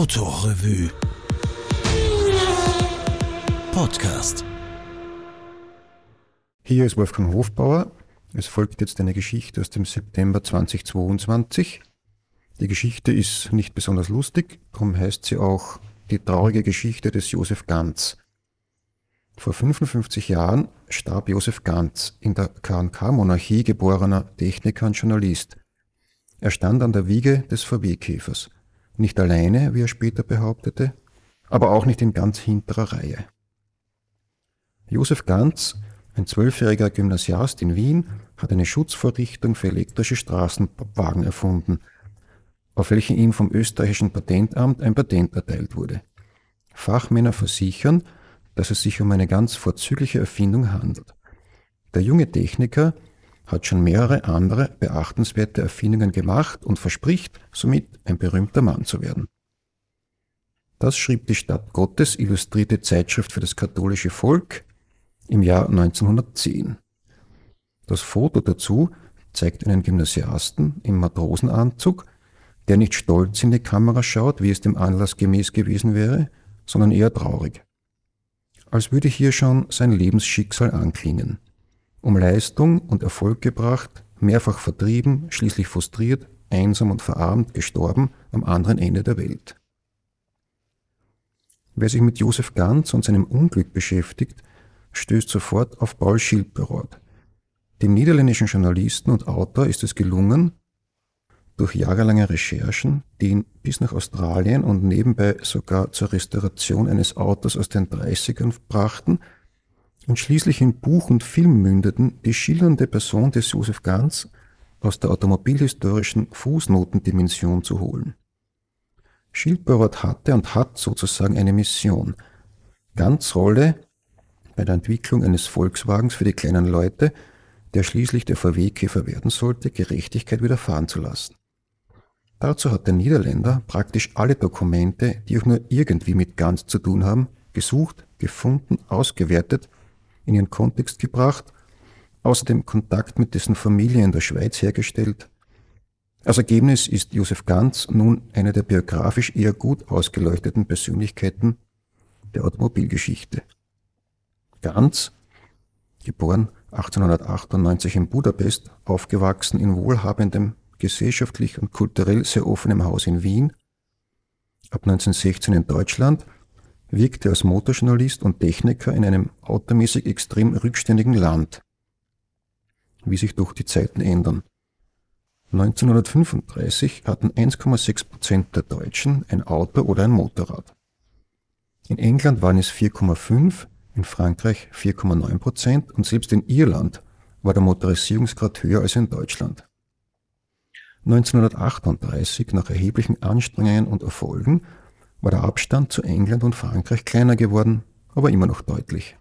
Autorevue Podcast. Hier ist Wolfgang Hofbauer. Es folgt jetzt eine Geschichte aus dem September 2022. Die Geschichte ist nicht besonders lustig, darum heißt sie auch die traurige Geschichte des Josef Ganz. Vor 55 Jahren starb Josef Ganz, in der KNK-Monarchie geborener Techniker und Journalist. Er stand an der Wiege des VW-Käfers. Nicht alleine, wie er später behauptete, aber auch nicht in ganz hinterer Reihe. Josef Ganz, ein zwölfjähriger Gymnasiast in Wien, hat eine Schutzvorrichtung für elektrische Straßenwagen erfunden, auf welche ihm vom österreichischen Patentamt ein Patent erteilt wurde. Fachmänner versichern, dass es sich um eine ganz vorzügliche Erfindung handelt. Der junge Techniker hat schon mehrere andere beachtenswerte Erfindungen gemacht und verspricht somit ein berühmter Mann zu werden. Das schrieb die Stadt Gottes Illustrierte Zeitschrift für das katholische Volk im Jahr 1910. Das Foto dazu zeigt einen Gymnasiasten im Matrosenanzug, der nicht stolz in die Kamera schaut, wie es dem Anlass gemäß gewesen wäre, sondern eher traurig. Als würde hier schon sein Lebensschicksal anklingen um Leistung und Erfolg gebracht, mehrfach vertrieben, schließlich frustriert, einsam und verarmt, gestorben am anderen Ende der Welt. Wer sich mit Josef Ganz und seinem Unglück beschäftigt, stößt sofort auf Paul Schilperoth. Dem niederländischen Journalisten und Autor ist es gelungen, durch jahrelange Recherchen, die ihn bis nach Australien und nebenbei sogar zur Restauration eines Autos aus den 30ern brachten, und schließlich in Buch und Film mündeten, die schillernde Person des Josef Ganz aus der automobilhistorischen Fußnotendimension zu holen. Schildbauert hatte und hat sozusagen eine Mission. Ganz Rolle bei der Entwicklung eines Volkswagens für die kleinen Leute, der schließlich der VW-Käfer werden sollte, Gerechtigkeit widerfahren zu lassen. Dazu hat der Niederländer praktisch alle Dokumente, die auch nur irgendwie mit Ganz zu tun haben, gesucht, gefunden, ausgewertet in ihren Kontext gebracht, außerdem Kontakt mit dessen Familie in der Schweiz hergestellt. Als Ergebnis ist Josef Ganz nun eine der biografisch eher gut ausgeleuchteten Persönlichkeiten der Automobilgeschichte. Ganz, geboren 1898 in Budapest, aufgewachsen in wohlhabendem, gesellschaftlich und kulturell sehr offenem Haus in Wien, ab 1916 in Deutschland wirkte als Motorjournalist und Techniker in einem automäßig extrem rückständigen Land. Wie sich doch die Zeiten ändern. 1935 hatten 1,6 Prozent der Deutschen ein Auto oder ein Motorrad. In England waren es 4,5, in Frankreich 4,9 Prozent und selbst in Irland war der Motorisierungsgrad höher als in Deutschland. 1938, nach erheblichen Anstrengungen und Erfolgen, war der Abstand zu England und Frankreich kleiner geworden, aber immer noch deutlich.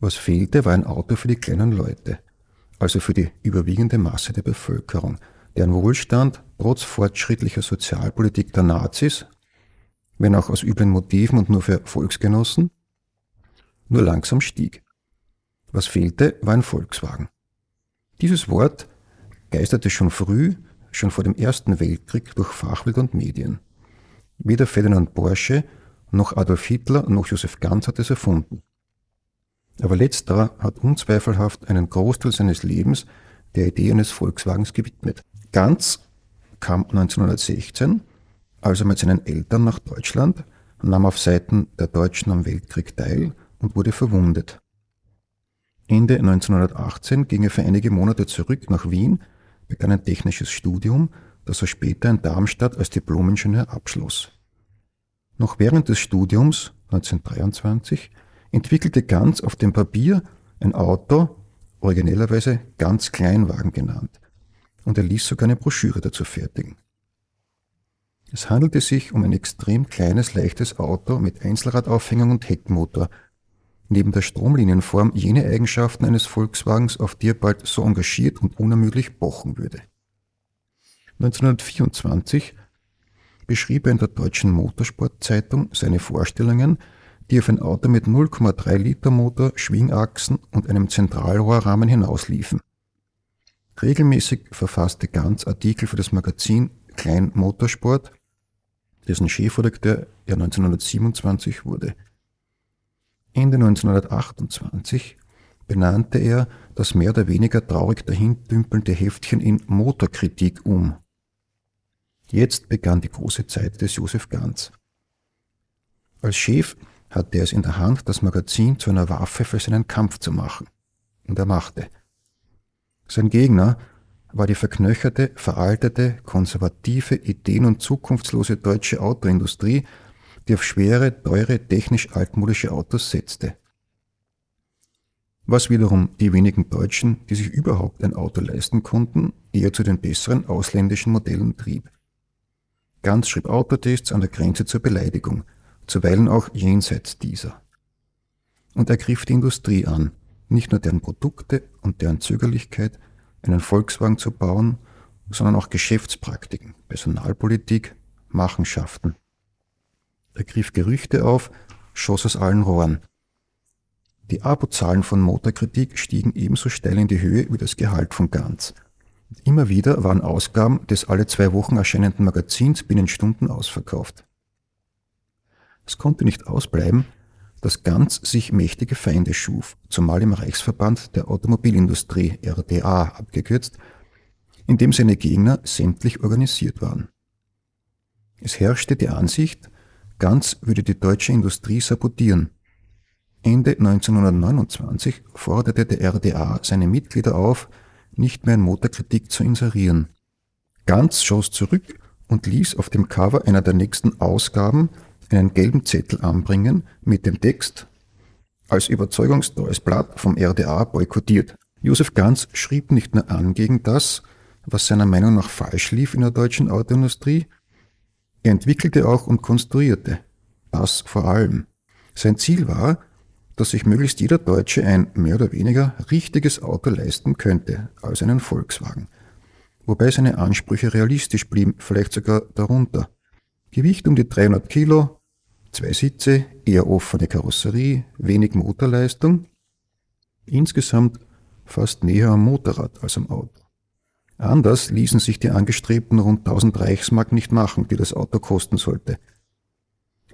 Was fehlte, war ein Auto für die kleinen Leute, also für die überwiegende Masse der Bevölkerung, deren Wohlstand trotz fortschrittlicher Sozialpolitik der Nazis, wenn auch aus üblen Motiven und nur für Volksgenossen, nur langsam stieg. Was fehlte, war ein Volkswagen. Dieses Wort geisterte schon früh, schon vor dem Ersten Weltkrieg durch Fachwelt und Medien. Weder Ferdinand Porsche noch Adolf Hitler noch Josef Ganz hat es erfunden. Aber letzterer hat unzweifelhaft einen Großteil seines Lebens der Idee eines Volkswagens gewidmet. Ganz kam 1916, also mit seinen Eltern nach Deutschland, nahm auf Seiten der Deutschen am Weltkrieg teil und wurde verwundet. Ende 1918 ging er für einige Monate zurück nach Wien, begann ein technisches Studium das er später in Darmstadt als Diplomingenieur abschloss. Noch während des Studiums 1923 entwickelte Ganz auf dem Papier ein Auto, originellerweise ganz Kleinwagen genannt, und er ließ sogar eine Broschüre dazu fertigen. Es handelte sich um ein extrem kleines, leichtes Auto mit Einzelradaufhängung und Heckmotor, neben der Stromlinienform jene Eigenschaften eines Volkswagens, auf die er bald so engagiert und unermüdlich pochen würde. 1924 beschrieb er in der Deutschen Motorsportzeitung seine Vorstellungen, die auf ein Auto mit 0,3 Liter Motor, Schwingachsen und einem Zentralrohrrahmen hinausliefen. Regelmäßig verfasste Ganz Artikel für das Magazin Klein Motorsport, dessen Chefredakteur er 1927 wurde. Ende 1928 benannte er das mehr oder weniger traurig dahindümpelnde Heftchen in Motorkritik um. Jetzt begann die große Zeit des Josef Ganz. Als Chef hatte er es in der Hand, das Magazin zu einer Waffe für seinen Kampf zu machen. Und er machte. Sein Gegner war die verknöcherte, veraltete, konservative, ideen- und zukunftslose deutsche Autoindustrie, die auf schwere, teure, technisch altmodische Autos setzte. Was wiederum die wenigen Deutschen, die sich überhaupt ein Auto leisten konnten, eher zu den besseren ausländischen Modellen trieb. Ganz schrieb Autotests an der Grenze zur Beleidigung, zuweilen auch jenseits dieser. Und er griff die Industrie an, nicht nur deren Produkte und deren Zögerlichkeit, einen Volkswagen zu bauen, sondern auch Geschäftspraktiken, Personalpolitik, Machenschaften. Er griff Gerüchte auf, schoss aus allen Rohren. Die Abozahlen von Motorkritik stiegen ebenso steil in die Höhe wie das Gehalt von Ganz. Immer wieder waren Ausgaben des alle zwei Wochen erscheinenden Magazins binnen Stunden ausverkauft. Es konnte nicht ausbleiben, dass Ganz sich mächtige Feinde schuf, zumal im Reichsverband der Automobilindustrie RDA abgekürzt, in dem seine Gegner sämtlich organisiert waren. Es herrschte die Ansicht, Ganz würde die deutsche Industrie sabotieren. Ende 1929 forderte der RDA seine Mitglieder auf, nicht mehr in Motorkritik zu inserieren. Ganz schoss zurück und ließ auf dem Cover einer der nächsten Ausgaben einen gelben Zettel anbringen mit dem Text als überzeugungstreues Blatt vom RDA boykottiert. Josef Ganz schrieb nicht nur an gegen das, was seiner Meinung nach falsch lief in der deutschen Autoindustrie, er entwickelte auch und konstruierte. Das vor allem. Sein Ziel war, dass sich möglichst jeder Deutsche ein mehr oder weniger richtiges Auto leisten könnte, als einen Volkswagen. Wobei seine Ansprüche realistisch blieben, vielleicht sogar darunter. Gewicht um die 300 Kilo, zwei Sitze, eher offene Karosserie, wenig Motorleistung. Insgesamt fast näher am Motorrad als am Auto. Anders ließen sich die angestrebten rund 1000 Reichsmark nicht machen, die das Auto kosten sollte.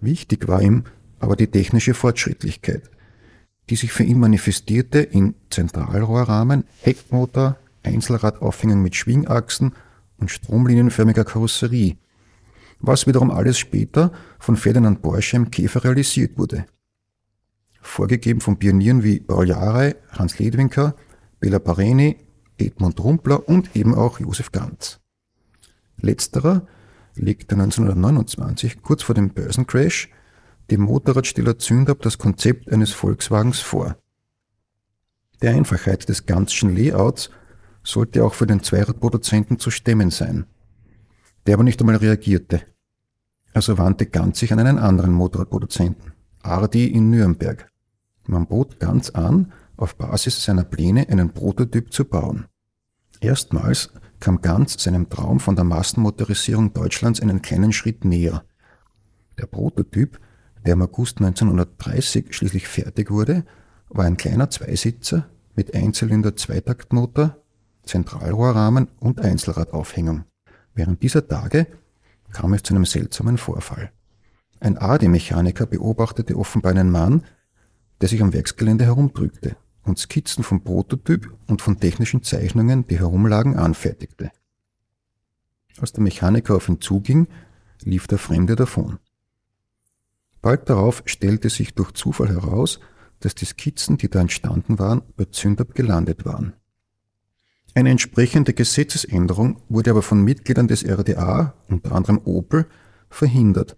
Wichtig war ihm aber die technische Fortschrittlichkeit, die sich für ihn manifestierte in Zentralrohrrahmen, Heckmotor, Einzelradaufhängung mit Schwingachsen und stromlinienförmiger Karosserie, was wiederum alles später von Ferdinand Porsche im Käfer realisiert wurde. Vorgegeben von Pionieren wie Paul Hans Ledwinker, Bela Pareni, Edmund Rumpler und eben auch Josef Ganz. Letzterer legte 1929, kurz vor dem Börsencrash, dem Motorradsteller Zündab das Konzept eines Volkswagens vor. Der Einfachheit des ganzen Layouts sollte auch für den Zweiradproduzenten zu stemmen sein. Der aber nicht einmal reagierte. Also wandte Ganz sich an einen anderen Motorradproduzenten, Ardi in Nürnberg. Man bot Ganz an, auf Basis seiner Pläne einen Prototyp zu bauen. Erstmals kam Ganz seinem Traum von der Massenmotorisierung Deutschlands einen kleinen Schritt näher. Der Prototyp der im August 1930 schließlich fertig wurde, war ein kleiner Zweisitzer mit Einzylinder-Zweitaktmotor, Zentralrohrrahmen und Einzelradaufhängung. Während dieser Tage kam es zu einem seltsamen Vorfall. Ein AD-Mechaniker beobachtete offenbar einen Mann, der sich am Werksgelände herumdrückte und Skizzen vom Prototyp und von technischen Zeichnungen, die herumlagen, anfertigte. Als der Mechaniker auf ihn zuging, lief der Fremde davon. Bald darauf stellte sich durch Zufall heraus, dass die Skizzen, die da entstanden waren, bei Zündab gelandet waren. Eine entsprechende Gesetzesänderung wurde aber von Mitgliedern des RDA, unter anderem Opel, verhindert.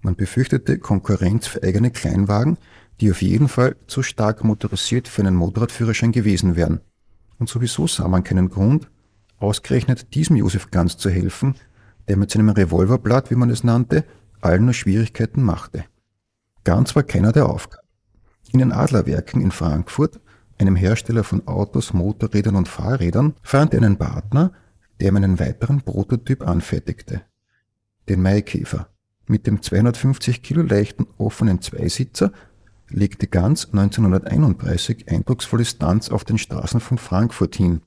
Man befürchtete Konkurrenz für eigene Kleinwagen, die auf jeden Fall zu stark motorisiert für einen Motorradführerschein gewesen wären. Und sowieso sah man keinen Grund, ausgerechnet diesem Josef Ganz zu helfen, der mit seinem Revolverblatt, wie man es nannte, allen nur Schwierigkeiten machte. Ganz war keiner der Aufgaben. In den Adlerwerken in Frankfurt, einem Hersteller von Autos, Motorrädern und Fahrrädern, fand er einen Partner, der ihm einen weiteren Prototyp anfertigte. Den Maikäfer. Mit dem 250 Kilo leichten offenen Zweisitzer legte Ganz 1931 eindrucksvolle Stunts auf den Straßen von Frankfurt hin.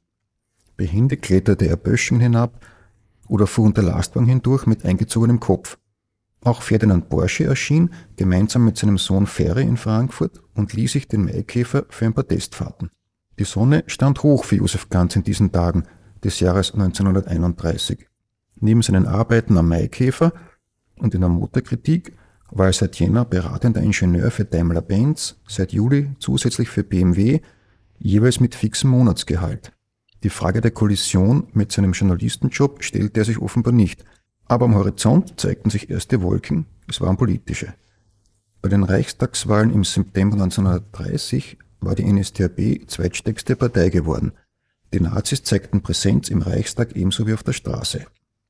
Behinde kletterte er Böschungen hinab oder fuhr unter Lastwagen hindurch mit eingezogenem Kopf. Auch Ferdinand Porsche erschien gemeinsam mit seinem Sohn Ferry in Frankfurt und ließ sich den Maikäfer für ein paar Testfahrten. Die Sonne stand hoch für Josef Ganz in diesen Tagen des Jahres 1931. Neben seinen Arbeiten am Maikäfer und in der Motorkritik war er seit Jänner beratender Ingenieur für Daimler-Benz, seit Juli zusätzlich für BMW, jeweils mit fixem Monatsgehalt. Die Frage der Kollision mit seinem Journalistenjob stellte er sich offenbar nicht, aber am Horizont zeigten sich erste Wolken, es waren politische. Bei den Reichstagswahlen im September 1930 war die NSDAP zweitstärkste Partei geworden. Die Nazis zeigten Präsenz im Reichstag ebenso wie auf der Straße.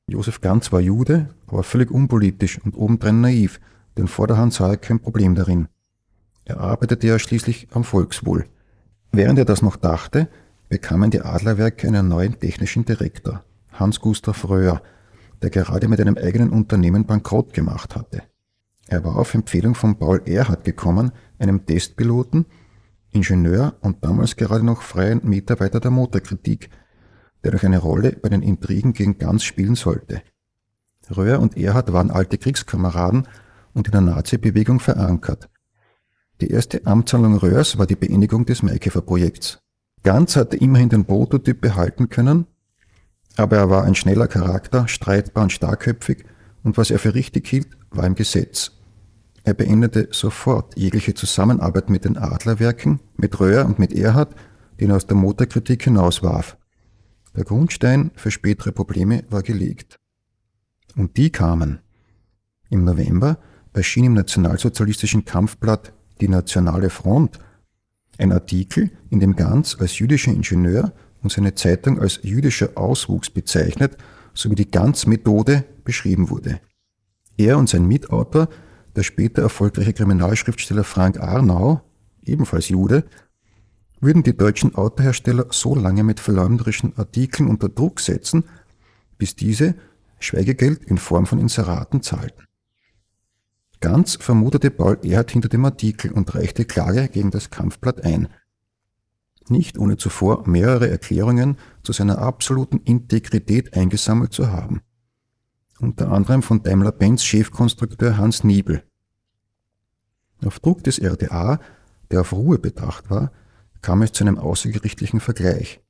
Josef Ganz war Jude, aber völlig unpolitisch und obendrein naiv, denn vorderhand sah er kein Problem darin. Er arbeitete ja schließlich am Volkswohl. Während er das noch dachte, bekamen die Adlerwerke einen neuen technischen Direktor, Hans Gustav Röhr, der gerade mit einem eigenen Unternehmen bankrott gemacht hatte. Er war auf Empfehlung von Paul Erhard gekommen, einem Testpiloten, Ingenieur und damals gerade noch freien Mitarbeiter der Motorkritik, der durch eine Rolle bei den Intrigen gegen Ganz spielen sollte. Röhr und Erhard waren alte Kriegskameraden und in der Nazi-Bewegung verankert. Die erste Amtshandlung Röhrs war die Beendigung des Maikäfer-Projekts. Ganz hatte immerhin den Prototyp behalten können, aber er war ein schneller Charakter, streitbar und starkköpfig, und was er für richtig hielt, war im Gesetz. Er beendete sofort jegliche Zusammenarbeit mit den Adlerwerken, mit Röhr und mit Erhard, den er aus der Motorkritik hinauswarf. Der Grundstein für spätere Probleme war gelegt. Und die kamen. Im November erschien im nationalsozialistischen Kampfblatt Die Nationale Front ein Artikel, in dem Ganz als jüdischer Ingenieur und seine Zeitung als jüdischer Auswuchs bezeichnet sowie die Ganz-Methode beschrieben wurde. Er und sein Mitautor, der später erfolgreiche Kriminalschriftsteller Frank Arnau, ebenfalls Jude, würden die deutschen Autohersteller so lange mit verleumderischen Artikeln unter Druck setzen, bis diese Schweigegeld in Form von Inseraten zahlten. Ganz vermutete Paul Erhard hinter dem Artikel und reichte Klage gegen das Kampfblatt ein. Nicht ohne zuvor mehrere Erklärungen zu seiner absoluten Integrität eingesammelt zu haben. Unter anderem von Daimler-Benz Chefkonstrukteur Hans Niebel. Auf Druck des RDA, der auf Ruhe bedacht war, kam es zu einem außergerichtlichen Vergleich.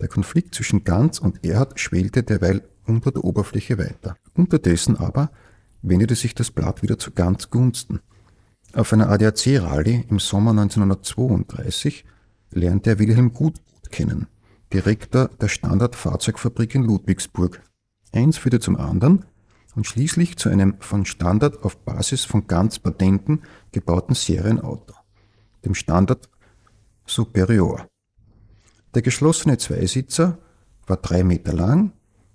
Der Konflikt zwischen Ganz und Erhard schwelte derweil unter der Oberfläche weiter. Unterdessen aber wendete sich das Blatt wieder zu ganz Gunsten. Auf einer ADAC-Rallye im Sommer 1932 lernte er Wilhelm Gutbrot kennen, Direktor der Standard-Fahrzeugfabrik in Ludwigsburg. Eins führte zum anderen und schließlich zu einem von Standard auf Basis von ganz Patenten gebauten Serienauto, dem Standard Superior. Der geschlossene Zweisitzer war drei Meter lang,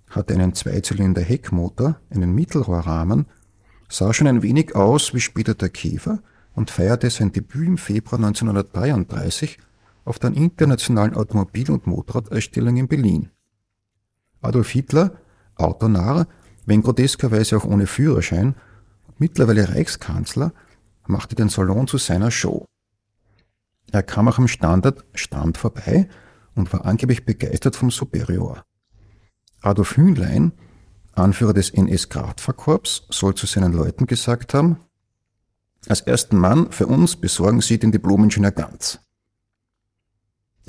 hatte einen Zweizylinder-Heckmotor, einen Mittelrohrrahmen sah schon ein wenig aus wie später der Käfer und feierte sein Debüt im Februar 1933 auf der internationalen Automobil- und Motorradausstellung in Berlin. Adolf Hitler, Autonarr, wenn groteskerweise auch ohne Führerschein, mittlerweile Reichskanzler, machte den Salon zu seiner Show. Er kam auch am Standard Stand vorbei und war angeblich begeistert vom Superior. Adolf Hühnlein, Anführer des NS-Kraftfahrkorps, soll zu seinen Leuten gesagt haben, als ersten Mann für uns besorgen Sie den Diplom-Ingenieur Ganz.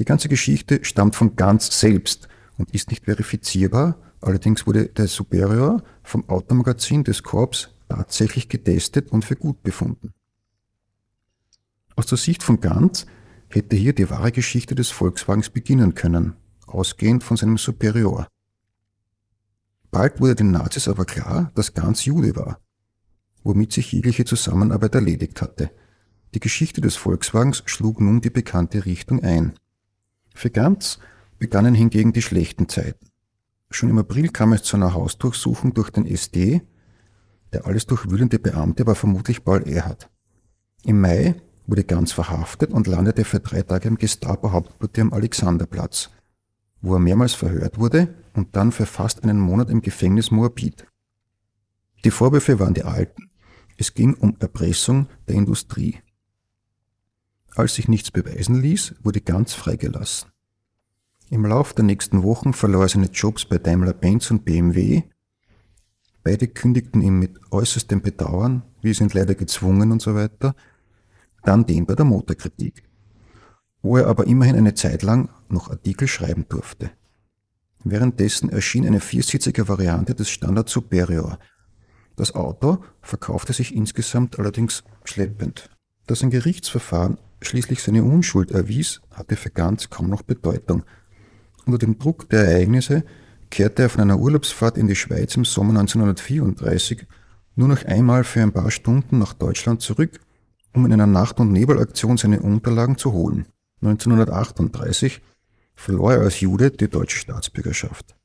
Die ganze Geschichte stammt von Ganz selbst und ist nicht verifizierbar, allerdings wurde der Superior vom Automagazin des Korps tatsächlich getestet und für gut befunden. Aus der Sicht von Ganz hätte hier die wahre Geschichte des Volkswagens beginnen können, ausgehend von seinem Superior. Bald wurde den Nazis aber klar, dass Ganz Jude war, womit sich jegliche Zusammenarbeit erledigt hatte. Die Geschichte des Volkswagens schlug nun die bekannte Richtung ein. Für Ganz begannen hingegen die schlechten Zeiten. Schon im April kam es zu einer Hausdurchsuchung durch den SD. Der alles durchwühlende Beamte war vermutlich Paul Erhard. Im Mai wurde Ganz verhaftet und landete für drei Tage im Gestapo-Hauptquartier am Alexanderplatz, wo er mehrmals verhört wurde und dann für fast einen Monat im Gefängnis Moabit. Die Vorwürfe waren die alten. Es ging um Erpressung der Industrie. Als sich nichts beweisen ließ, wurde ganz freigelassen. Im Lauf der nächsten Wochen verlor er seine Jobs bei Daimler-Benz und BMW. Beide kündigten ihm mit äußerstem Bedauern, wir sind leider gezwungen und so weiter, dann den bei der Motorkritik, wo er aber immerhin eine Zeit lang noch Artikel schreiben durfte. Währenddessen erschien eine viersitzige Variante des Standard Superior. Das Auto verkaufte sich insgesamt allerdings schleppend. Dass ein Gerichtsverfahren schließlich seine Unschuld erwies, hatte für Ganz kaum noch Bedeutung. Unter dem Druck der Ereignisse kehrte er von einer Urlaubsfahrt in die Schweiz im Sommer 1934 nur noch einmal für ein paar Stunden nach Deutschland zurück, um in einer Nacht- und Nebelaktion seine Unterlagen zu holen. 1938 verlor er als Jude die deutsche Staatsbürgerschaft.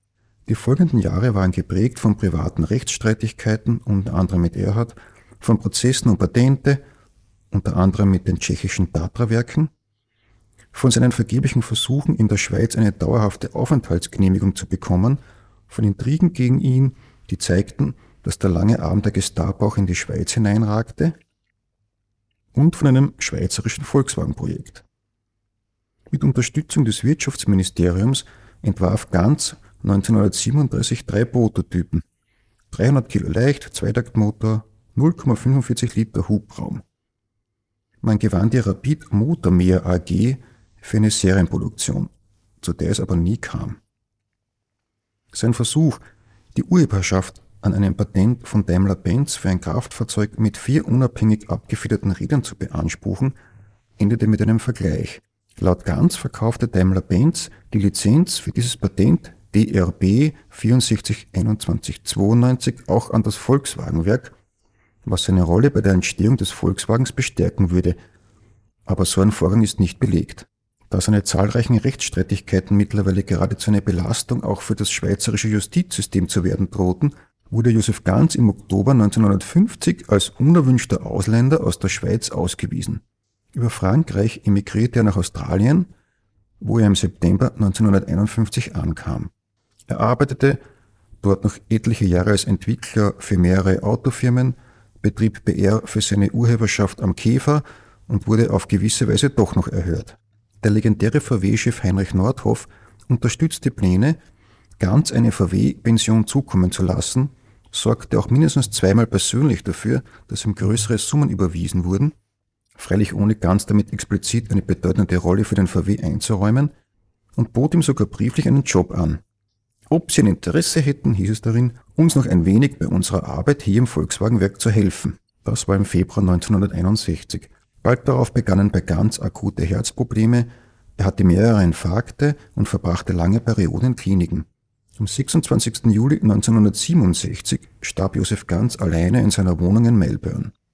Die folgenden Jahre waren geprägt von privaten Rechtsstreitigkeiten, unter anderem mit Erhard, von Prozessen um Patente, unter anderem mit den tschechischen Tatra-Werken, von seinen vergeblichen Versuchen in der Schweiz eine dauerhafte Aufenthaltsgenehmigung zu bekommen, von Intrigen gegen ihn, die zeigten, dass der lange Arm der Gestapo auch in die Schweiz hineinragte, und von einem schweizerischen Volkswagen-Projekt. Mit Unterstützung des Wirtschaftsministeriums entwarf Ganz 1937 drei Prototypen. 300 Kilo leicht, Zweitaktmotor, 0,45 Liter Hubraum. Man gewann die Rapid Motormeer AG für eine Serienproduktion, zu der es aber nie kam. Sein Versuch, die Urheberschaft an einem Patent von Daimler-Benz für ein Kraftfahrzeug mit vier unabhängig abgefederten Rädern zu beanspruchen, endete mit einem Vergleich. Laut Ganz verkaufte Daimler-Benz die Lizenz für dieses Patent DRB 642192 auch an das Volkswagenwerk was seine Rolle bei der Entstehung des Volkswagens bestärken würde. Aber so ein Vorgang ist nicht belegt. Da seine zahlreichen Rechtsstreitigkeiten mittlerweile geradezu eine Belastung auch für das schweizerische Justizsystem zu werden drohten, wurde Josef Ganz im Oktober 1950 als unerwünschter Ausländer aus der Schweiz ausgewiesen. Über Frankreich emigrierte er nach Australien, wo er im September 1951 ankam. Er arbeitete dort noch etliche Jahre als Entwickler für mehrere Autofirmen, betrieb BR für seine Urheberschaft am Käfer und wurde auf gewisse Weise doch noch erhört. Der legendäre VW-Chef Heinrich Nordhoff unterstützte Pläne, ganz eine VW-Pension zukommen zu lassen, sorgte auch mindestens zweimal persönlich dafür, dass ihm größere Summen überwiesen wurden, freilich ohne ganz damit explizit eine bedeutende Rolle für den VW einzuräumen, und bot ihm sogar brieflich einen Job an. Ob Sie ein Interesse hätten, hieß es darin, uns noch ein wenig bei unserer Arbeit hier im Volkswagenwerk zu helfen. Das war im Februar 1961. Bald darauf begannen bei Ganz akute Herzprobleme, er hatte mehrere Infarkte und verbrachte lange Perioden in Kliniken. Am 26. Juli 1967 starb Josef Ganz alleine in seiner Wohnung in Melbourne.